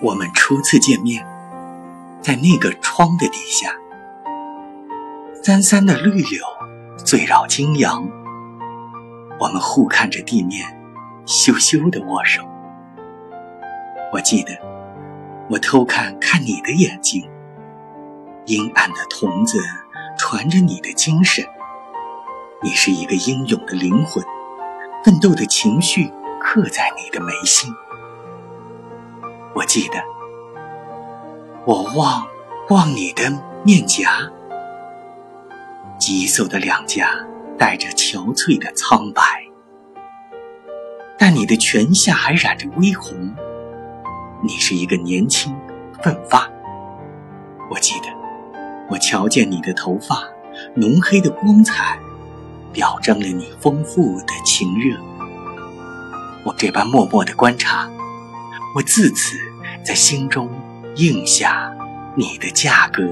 我们初次见面，在那个窗的底下，三三的绿柳醉绕惊阳，我们互看着地面，羞羞的握手。我记得，我偷看看你的眼睛，阴暗的瞳子传着你的精神。你是一个英勇的灵魂，奋斗的情绪刻在你的眉心。我记得，我望望你的面颊，棘手的两颊带着憔悴的苍白，但你的拳下还染着微红。你是一个年轻奋发。我记得，我瞧见你的头发浓黑的光彩。表征了你丰富的情热，我这般默默的观察，我自此在心中印下你的价格。